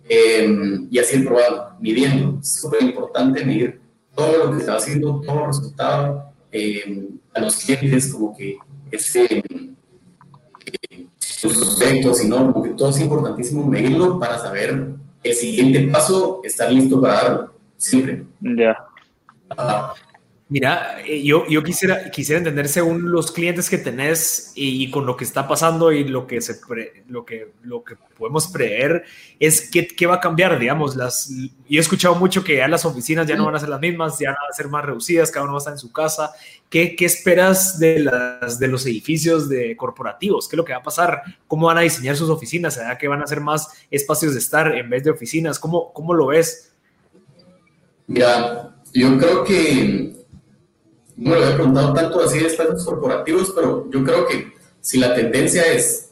eh, y así el probado, midiendo. Es súper importante medir todo lo que está haciendo, todo el resultado eh, a los clientes, como que ese, eh, los aspectos y no, como que todo es importantísimo medirlo para saber el siguiente paso, estar listo para darlo, siempre. Ya. Mira, eh, yo, yo quisiera, quisiera entender según los clientes que tenés y, con lo que está pasando y lo que, se lo que, lo que podemos prever es qué, qué, va a cambiar, digamos. Las, yo he escuchado mucho que ya las oficinas ya no van a ser las mismas, ya van a ser más reducidas, cada uno va a estar en su casa. ¿Qué, qué esperas de, las, de los edificios de corporativos? ¿Qué es lo que va a pasar? ¿Cómo van a diseñar sus oficinas? ¿Será que van a ser más espacios de estar en vez de oficinas? ¿Cómo, cómo lo ves? Mira, yo creo que, no me lo he preguntado tanto así de espacios corporativos, pero yo creo que si la tendencia es,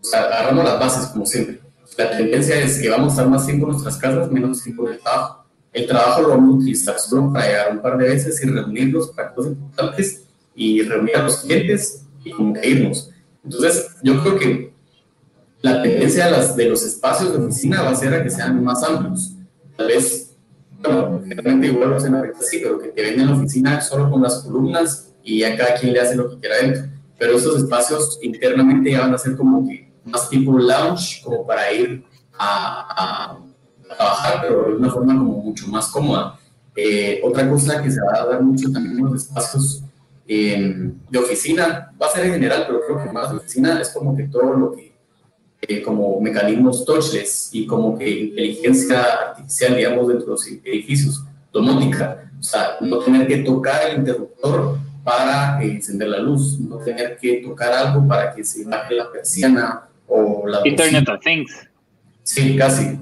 o sea, agarramos las bases como siempre, la tendencia es que vamos a estar más tiempo en nuestras casas, menos tiempo en el trabajo. El trabajo lo vamos a utilizar solo para llegar un par de veces y reunirnos para cosas importantes y reunir a los clientes y irnos. Entonces, yo creo que la tendencia de, las, de los espacios de oficina va a ser a que sean más amplios. Tal vez bueno, realmente igual lo hacen ahorita sí, pero que te venden la oficina solo con las columnas y ya cada quien le hace lo que quiera dentro. Pero esos espacios internamente ya van a ser como que más tipo lounge, como para ir a, a, trabajar, pero de una forma como mucho más cómoda. Eh, otra cosa que se va a dar mucho también en los espacios eh, de oficina, va a ser en general, pero creo que más de oficina es como que todo lo que eh, como mecanismos touchless y como que inteligencia artificial, digamos, dentro de los edificios, domótica, o sea, no tener que tocar el interruptor para encender la luz, no tener que tocar algo para que se baje la persiana o la... Internet of Things. Sí, casi.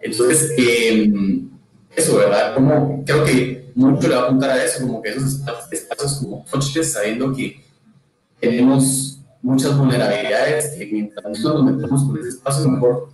Entonces, em, eso, ¿verdad? Como creo que mucho le va a apuntar a eso, como que esos espacios como touchless, sabiendo que tenemos muchas vulnerabilidades que mientras nos metemos con ese espacio mejor.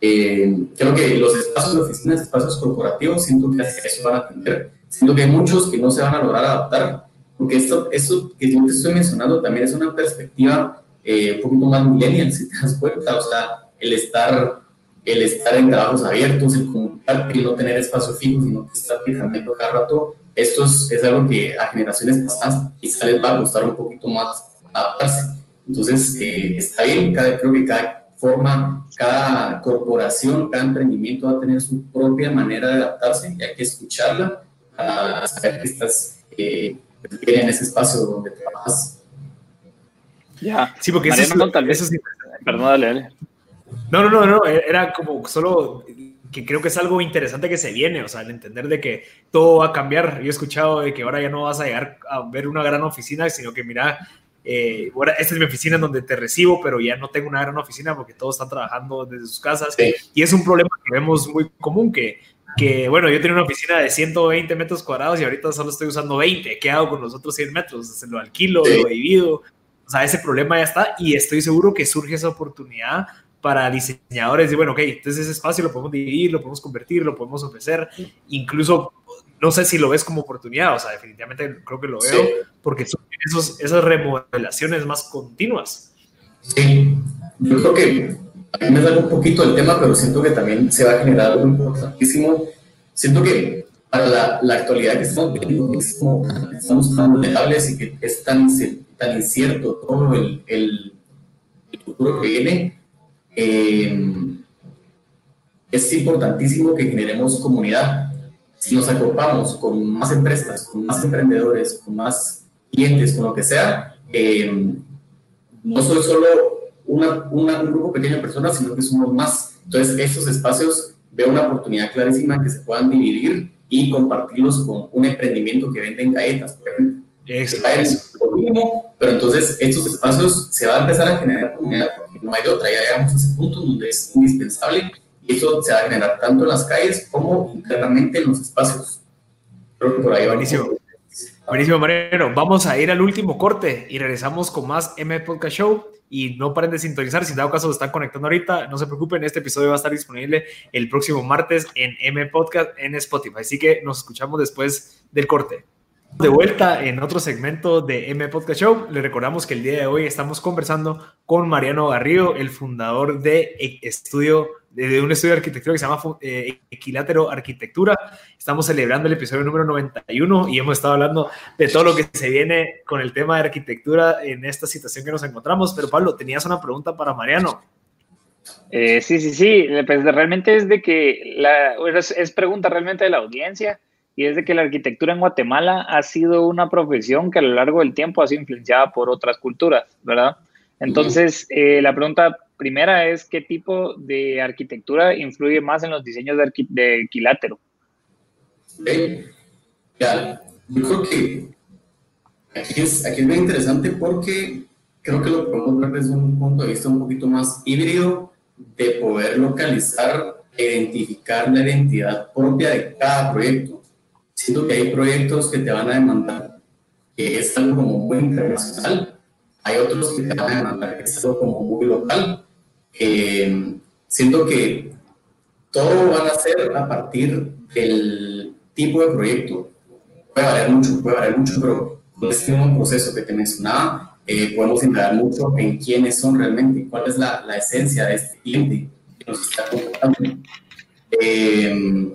Eh, creo que los espacios de oficinas, espacios corporativos, siento que eso van a atender. Siento que hay muchos que no se van a lograr adaptar, porque esto, esto que yo te estoy mencionando también es una perspectiva eh, un poquito más millennial, si te das cuenta, o sea, el estar, el estar en trabajos abiertos, el comunicar, el no tener espacio fijo, sino que estar fijando cada rato, esto es, es algo que a generaciones pasadas quizá les va a costar un poquito más adaptarse. Entonces, eh, está bien, cada, creo que cada forma, cada corporación, cada emprendimiento va a tener su propia manera de adaptarse y hay que escucharla para saber que estás eh, en ese espacio donde trabajas. Ya, sí, porque eso, no, tal vez. Eso Perdón, dale, dale. No, no, no, no, era como solo que creo que es algo interesante que se viene, o sea, el entender de que todo va a cambiar. Yo he escuchado de que ahora ya no vas a llegar a ver una gran oficina, sino que mira, eh, esta es mi oficina en donde te recibo, pero ya no tengo una gran oficina porque todos están trabajando desde sus casas. Y es un problema que vemos muy común, que, que, bueno, yo tenía una oficina de 120 metros cuadrados y ahorita solo estoy usando 20. ¿Qué hago con los otros 100 metros? Lo alquilo, lo divido. O sea, ese problema ya está y estoy seguro que surge esa oportunidad para diseñadores de, bueno, ok, entonces ese espacio lo podemos dividir, lo podemos convertir, lo podemos ofrecer, incluso no sé si lo ves como oportunidad, o sea, definitivamente creo que lo veo, porque son esos, esas remodelaciones más continuas. Sí, yo creo que a mí me da un poquito el tema, pero siento que también se va a generar algo importantísimo. Siento que para la, la actualidad que estamos viviendo, estamos tan vulnerables y que es tan, tan incierto todo el, el, futuro que viene, eh, es importantísimo que generemos comunidad si nos agrupamos con más empresas, con más emprendedores, con más clientes, con lo que sea, eh, no soy solo una, un grupo pequeño de personas, sino que somos más. Entonces, estos espacios veo una oportunidad clarísima que se puedan dividir y compartirlos con un emprendimiento que vende galletas, por ejemplo. Lo pero entonces estos espacios se va a empezar a generar comunidad porque no hay de otra, ya llegamos a ese punto donde es indispensable y eso se va a generar tanto en las calles como internamente en los espacios. Creo que. Buenísimo. Buenísimo, Mariano. Vamos a ir al último corte y regresamos con más M Podcast Show. Y no paren de sintonizar. Si en dado caso se están conectando ahorita, no se preocupen. Este episodio va a estar disponible el próximo martes en M Podcast en Spotify. Así que nos escuchamos después del corte. De vuelta en otro segmento de M Podcast Show, le recordamos que el día de hoy estamos conversando con Mariano Garrido, el fundador de estudio de un estudio de arquitectura que se llama eh, Equilátero Arquitectura. Estamos celebrando el episodio número 91 y hemos estado hablando de todo lo que se viene con el tema de arquitectura en esta situación que nos encontramos. Pero Pablo, tenías una pregunta para Mariano. Eh, sí, sí, sí. Pues realmente es de que la, es, pregunta realmente de la audiencia y es de que la arquitectura en Guatemala ha sido una profesión que a lo largo del tiempo ha sido influenciada por otras culturas, ¿verdad? Entonces, eh, la pregunta primera es qué tipo de arquitectura influye más en los diseños de, de equilátero. Ya, yo creo que aquí es, aquí es muy interesante porque creo que lo podemos ver desde un punto de vista un poquito más híbrido de poder localizar e identificar la identidad propia de cada proyecto. Siento que hay proyectos que te van a demandar que es algo como muy internacional, hay otros que te van a demandar que es algo como muy local, eh, siento que todo van a ser a partir del tipo de proyecto. Puede variar mucho, puede variar mucho, pero con este mismo proceso que te mencionaba, eh, podemos indagar mucho en quiénes son realmente, cuál es la, la esencia de este cliente que nos está contratando. Eh,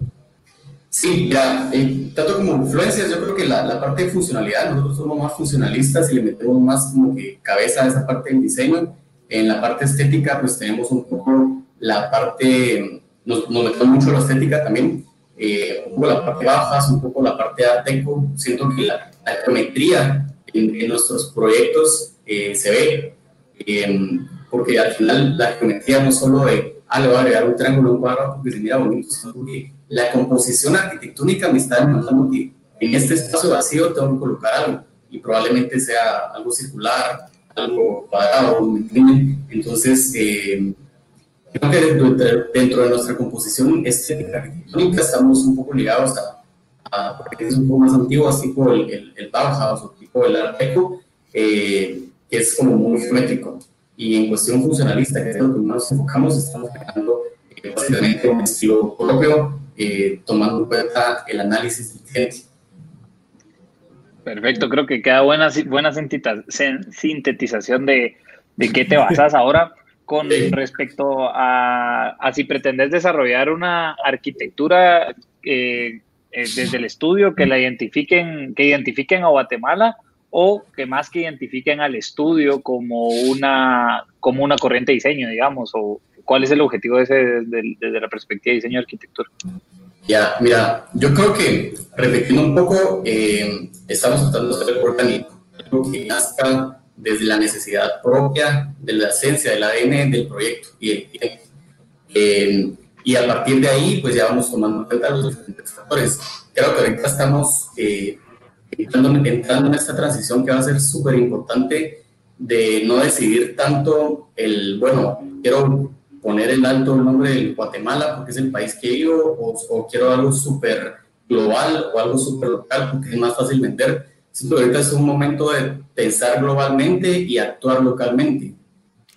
Sí, ya, tanto como influencias, yo creo que la, la, parte de funcionalidad, nosotros somos más funcionalistas y le metemos más como que cabeza a esa parte del diseño. En la parte estética, pues tenemos un poco la parte, nos, nos metemos mucho la estética también, eh, un poco la parte bajas, un poco la parte ateco. Siento que la, geometría en, nuestros proyectos eh, se ve, eh, porque al final la geometría no solo de, ah, le voy a agregar un triángulo, un cuadrado, porque se mira bonito, la composición arquitectónica me está demandando que en este espacio vacío tengo que colocar algo y probablemente sea algo circular, algo cuadrado, ¿me entienden? Entonces, eh, creo que dentro, de nuestra composición estética arquitectónica estamos un poco ligados a, porque es un poco más antiguo, así como el, el, el Bauhaus o tipo el Art Deco, eh, que es como muy geométrico. Y en cuestión funcionalista, que es lo que más nos enfocamos, estamos creando eh, básicamente un estilo propio eh, tomando en cuenta el análisis del cliente. Perfecto, creo que queda buena, buena sintetización de, de qué te basas ahora con respecto a, a, si pretendes desarrollar una arquitectura eh, eh, desde el estudio que la identifiquen, que identifiquen a Guatemala o que más que identifiquen al estudio como una, como una corriente de diseño, digamos, o ¿Cuál es el objetivo de ese desde, la perspectiva de diseño y arquitectura? Ya, mira, yo creo que, repitiendo un poco, eh, estamos tratando de hacer orgánico, algo que nazca desde la necesidad propia, de la esencia, del ADN del proyecto y el eh, y a partir de ahí, pues ya vamos tomando en cuenta los diferentes factores. Creo que ahorita estamos eh, entrando, entrando en esta transición que va a ser súper importante de no decidir tanto el, bueno, quiero poner en alto el nombre de Guatemala porque es el país que vivo o, quiero algo súper global o algo súper local porque es más fácil vender. Siento que ahorita es un momento de pensar globalmente y actuar localmente.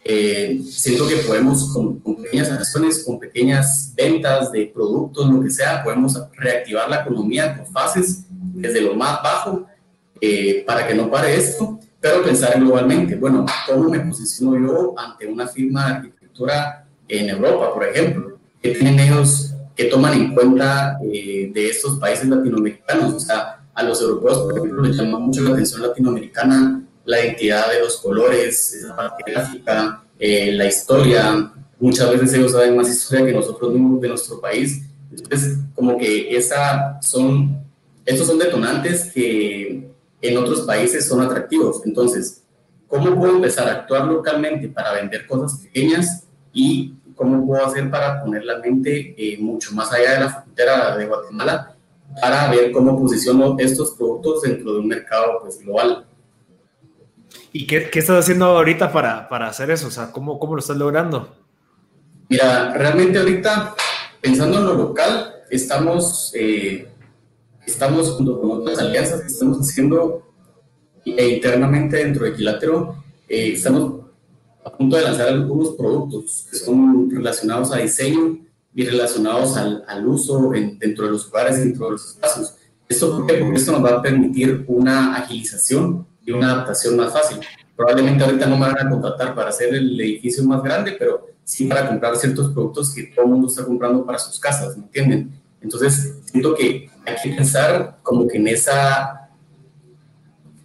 Eh, siento que podemos con, pequeñas acciones, con pequeñas ventas de productos, lo que sea, podemos reactivar la economía con fases desde lo más bajo eh, para que no pare esto, pero pensar globalmente. Bueno, ¿cómo me posiciono yo ante una firma de arquitectura en Europa, por ejemplo, que tienen ellos que toman en cuenta eh, de estos países latinoamericanos. O sea, a los europeos, por ejemplo, les llama mucho la atención latinoamericana la identidad de los colores, la parte gráfica, eh, la historia. Muchas veces ellos saben más historia que nosotros mismos de nuestro país. Entonces, como que esa son, estos son detonantes que en otros países son atractivos. Entonces, ¿cómo puedo empezar a actuar localmente para vender cosas pequeñas y cómo puedo hacer para poner la mente eh, mucho más allá de la frontera de Guatemala para ver cómo posiciono estos productos dentro de un mercado pues, global. ¿Y qué, qué estás haciendo ahorita para, para, hacer eso? O sea, ¿cómo, ¿cómo lo estás logrando? Mira, realmente ahorita, pensando en lo local, estamos, eh, estamos junto con otras alianzas que estamos haciendo e internamente dentro de Equilátero, eh, estamos a punto de lanzar algunos productos que son relacionados a diseño y relacionados al, al uso dentro de los lugares y dentro de los espacios. ¿Esto porque esto nos va a permitir una agilización y una adaptación más fácil. Probablemente ahorita no me van a contratar para hacer el edificio más grande, pero sí para comprar ciertos productos que todo el mundo está comprando para sus casas, ¿me entienden? Entonces, siento que hay que pensar como que en esa...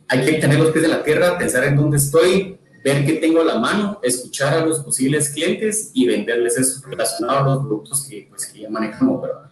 Hay que tener los pies en la tierra, pensar en dónde estoy, ver qué tengo a la mano, escuchar a los posibles clientes y venderles eso relacionado a los productos que, pues, que ya manejamos, ¿verdad?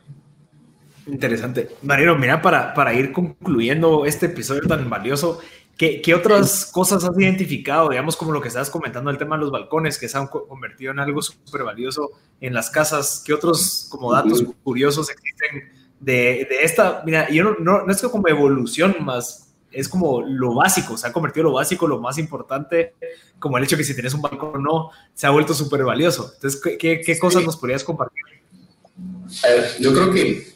Interesante. Mariano, mira, para, para ir concluyendo este episodio tan valioso, ¿qué, ¿qué, otras cosas has identificado, digamos, como lo que estabas comentando, el tema de los balcones, que se han convertido en algo súper valioso en las casas? ¿Qué otros como datos curiosos existen de, de, esta? Mira, yo no, no, no es que como evolución más es como lo básico, se ha convertido lo básico, lo más importante, como el hecho que si tienes un balcón o no, se ha vuelto súper valioso. Entonces, ¿qué, qué cosas nos podrías compartir? A ver, yo creo que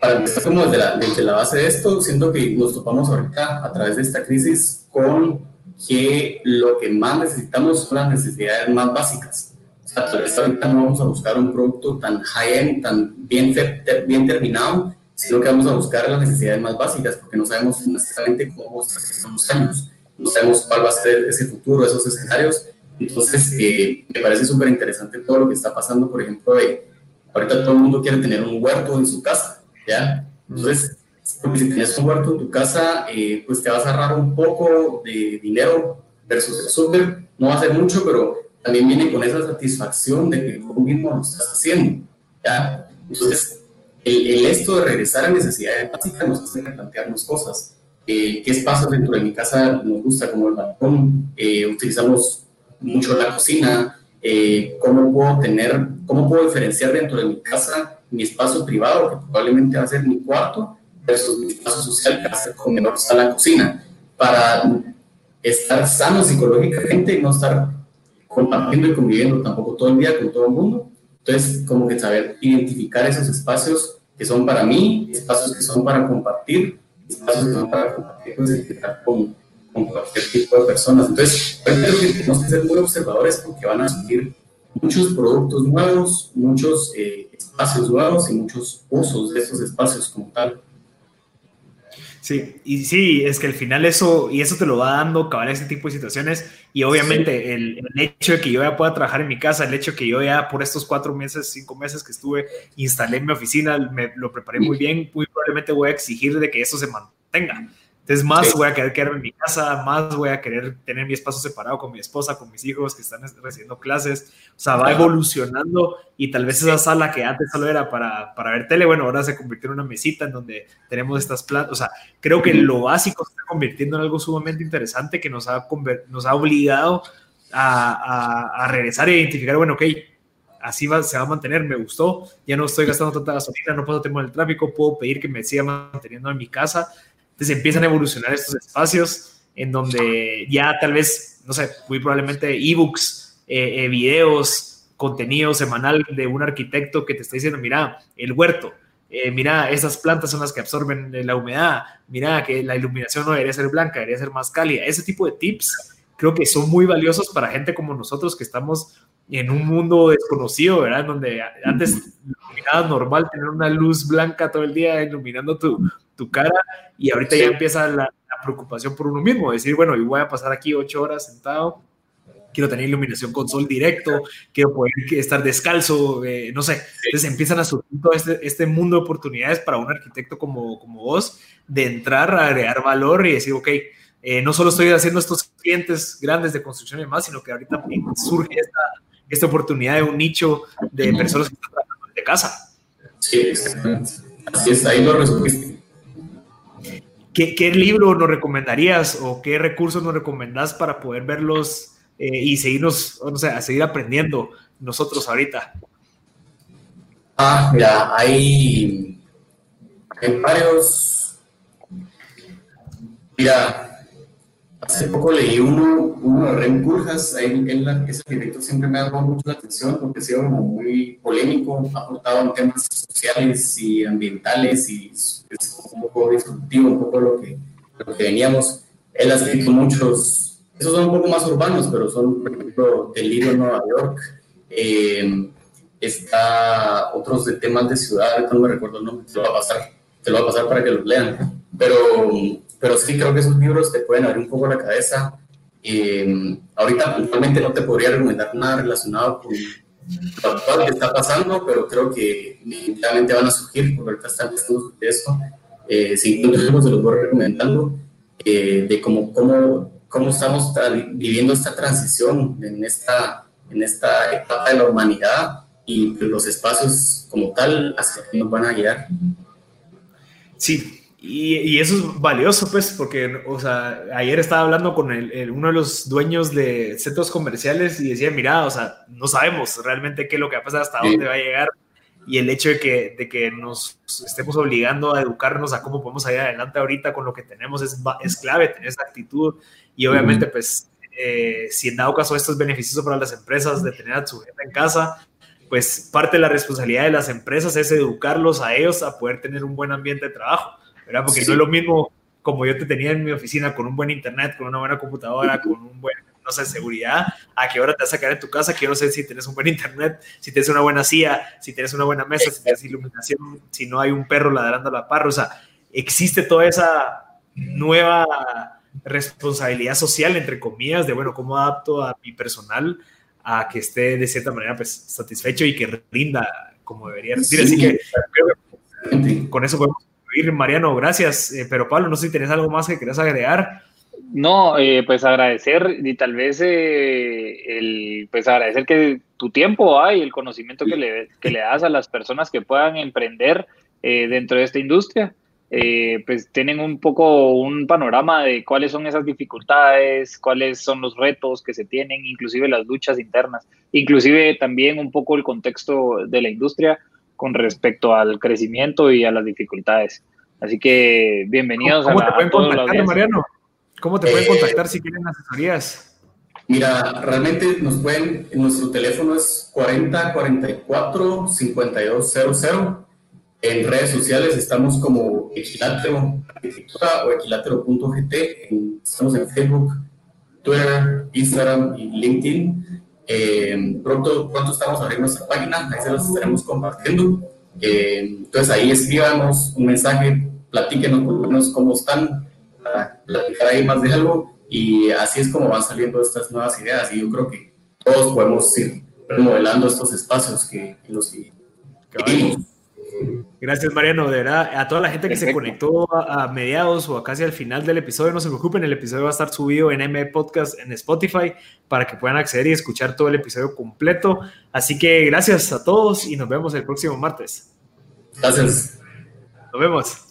para empezar como desde la, desde la base de esto, siento que nos topamos ahorita a través de esta crisis con que lo que más necesitamos son las necesidades más básicas. Sea, ahorita no vamos a buscar un producto tan high-end, tan bien, bien terminado, sino que vamos a buscar las necesidades más básicas, porque no sabemos necesariamente cómo estamos años, no sabemos cuál va a ser ese futuro, esos escenarios. Entonces, eh, me parece súper interesante todo lo que está pasando, por ejemplo, de, ahorita todo el mundo quiere tener un huerto en su casa, ¿ya? Entonces, porque si tienes un huerto en tu casa, eh, pues te vas a ahorrar un poco de dinero versus el súper, no va a ser mucho, pero también viene con esa satisfacción de que tú mismo lo estás haciendo, ¿ya? Entonces, el, esto de regresar a necesidades básicas nos hace plantearnos cosas. Eh, ¿Qué espacios dentro de mi casa nos gusta, como el balcón? Eh, utilizamos mucho la cocina. Eh, ¿Cómo puedo tener, cómo puedo diferenciar dentro de mi casa mi espacio privado, que probablemente va a ser mi cuarto, versus mi espacio social, que va a ser comedor, la cocina? Para estar sano psicológicamente y no estar compartiendo y conviviendo tampoco todo el día con todo el mundo entonces, como que saber identificar esos espacios que son para mí, espacios que son para compartir, espacios que son para compartir con, con cualquier tipo de personas. Entonces, creo que tenemos que ser muy observadores porque van a surgir muchos productos nuevos, muchos eh, espacios nuevos y muchos usos de esos espacios como tal. Sí, y sí, es que al final eso, y eso te lo va dando cabal ese tipo de situaciones, y obviamente el, hecho de que yo ya pueda trabajar en mi casa, el hecho de que yo ya por estos cuatro meses, cinco meses que estuve, instalé mi oficina, me lo preparé muy bien, muy probablemente voy a exigir de que eso se mantenga. Entonces, más voy a querer quedarme en mi casa, más voy a querer tener mi espacio separado con mi esposa, con mis hijos que están recibiendo clases. O sea, va evolucionando y tal vez esa sala que antes solo era para, para ver tele, bueno, ahora se convirtió en una mesita en donde tenemos estas plantas. O sea, creo que lo básico se está convirtiendo en algo sumamente interesante que nos ha, nos ha obligado a, a, a regresar e identificar, bueno, ok, así va, se va a mantener, me gustó, ya no estoy gastando tanta gasolina, no puedo tener el tráfico, puedo pedir que me siga manteniendo en mi casa entonces empiezan a evolucionar estos espacios en donde ya tal vez, no sé, muy probablemente ebooks, eh, eh, videos, contenido semanal de un arquitecto que te está diciendo, mira, el huerto, eh, mira, esas plantas son las que absorben la humedad, mira que la iluminación no debería ser blanca, debería ser más cálida. Ese tipo de tips creo que son muy valiosos para gente como nosotros que estamos en un mundo desconocido, ¿verdad? Donde antes era normal tener una luz blanca todo el día iluminando tu, tu cara y ahorita ya empieza la, preocupación por uno mismo, decir, bueno, yo voy a pasar aquí ocho horas sentado, quiero tener iluminación con sol directo, quiero poder estar descalzo, eh, no sé. Entonces empiezan a surgir todo este, este, mundo de oportunidades para un arquitecto como, como vos de entrar a agregar valor y decir, ok, eh, no solo estoy haciendo estos clientes grandes de construcción y demás, sino que ahorita surge esta, esta oportunidad de un nicho de personas que están trabajando de casa. Sí, exactamente. Así es, ahí lo resumiste. ¿Qué, libro nos recomendarías o qué recursos nos recomendás para poder verlos eh, y seguirnos, o sea, seguir aprendiendo nosotros ahorita? Ah, mira, hay, hay varios. Mira, Hace poco leí uno, uno de Rem Koolhaas, ese arquitecto siempre me ha dado mucho la atención porque ha sido muy polémico, ha aportado en temas sociales y ambientales y es un poco disruptivo, un poco lo que, lo que veníamos. Él ha escrito muchos, esos son un poco más urbanos, pero son, por ejemplo, del libro Nueva York. Eh, está otros de temas de ciudad, no me recuerdo el nombre, te lo va a pasar, te lo va a pasar para que los lean. Pero pero sí creo que esos libros te pueden abrir un poco la cabeza. Eh, ahorita puntualmente no te podría recomendar nada relacionado con lo que está pasando, pero creo que definitivamente van a surgir, porque ahorita están estudios de esto. Eh, si no se los voy recomendando, eh, de cómo, cómo, cómo estamos viviendo esta transición en esta, en esta etapa de la humanidad y los espacios como tal hacia que nos van a guiar. Sí, y, eso es valioso, pues, porque, o sea, ayer estaba hablando con el, uno de los dueños de centros comerciales y decía, mira, o sea, no sabemos realmente qué es lo que va a pasar, hasta dónde va a llegar. Y el hecho de que, de que nos estemos obligando a educarnos a cómo podemos salir adelante ahorita con lo que tenemos es, es clave, tener esa actitud. Y obviamente, pues, eh, si en dado caso esto es beneficioso para las empresas de tener a su gente en casa, pues parte de la responsabilidad de las empresas es educarlos a ellos a poder tener un buen ambiente de trabajo porque no es lo mismo como yo te tenía en mi oficina con un buen internet, con una buena computadora, con un buen, no sé, seguridad, a que ahora te vas a quedar en tu casa, quiero sé si tienes un buen internet, si tienes una buena silla, si tienes una buena mesa, si tienes iluminación, si no hay un perro ladrando a la parra, o sea, existe toda esa nueva responsabilidad social, entre comillas, de, bueno, cómo adapto a mi personal a que esté de cierta manera pues satisfecho y que rinda como debería rendir. Así que creo que con eso podemos concluir, Mariano, gracias. Eh, pero Pablo, no sé si tenés algo más que querés agregar. No, eh, pues agradecer y tal vez eh, el, pues agradecer que tu tiempo hay, el conocimiento que le, que le das a las personas que puedan emprender dentro de esta industria. pues tienen un poco un panorama de cuáles son esas dificultades, cuáles son los retos que se tienen, inclusive las luchas internas, inclusive también un poco el contexto de la industria con respecto al crecimiento y a las dificultades. Así que bienvenidos a, la, te pueden contactar, Mariano? ¿Cómo te pueden eh, contactar si quieren asesorías? Mira, realmente nos pueden, nuestro teléfono es 4044 5200. En redes sociales estamos como Equilátero Arquitectura o equilátero.gt. Estamos en Facebook, Twitter, Instagram y LinkedIn. Eh, pronto, pronto estamos abriendo nuestra página, ahí se los estaremos compartiendo. Eh, entonces ahí escribamos un mensaje, platíquenos cómo están, para platicar ahí más de algo y así es como van saliendo estas nuevas ideas y yo creo que todos podemos ir remodelando estos espacios que, en los que vivimos. Gracias, Mariano. De verdad, a toda la gente que se conectó a, mediados o a casi al final del episodio, no se preocupen, el episodio va a estar subido en M Podcast en Spotify para que puedan acceder y escuchar todo el episodio completo. Así que gracias a todos y nos vemos el próximo martes. Gracias. Nos vemos.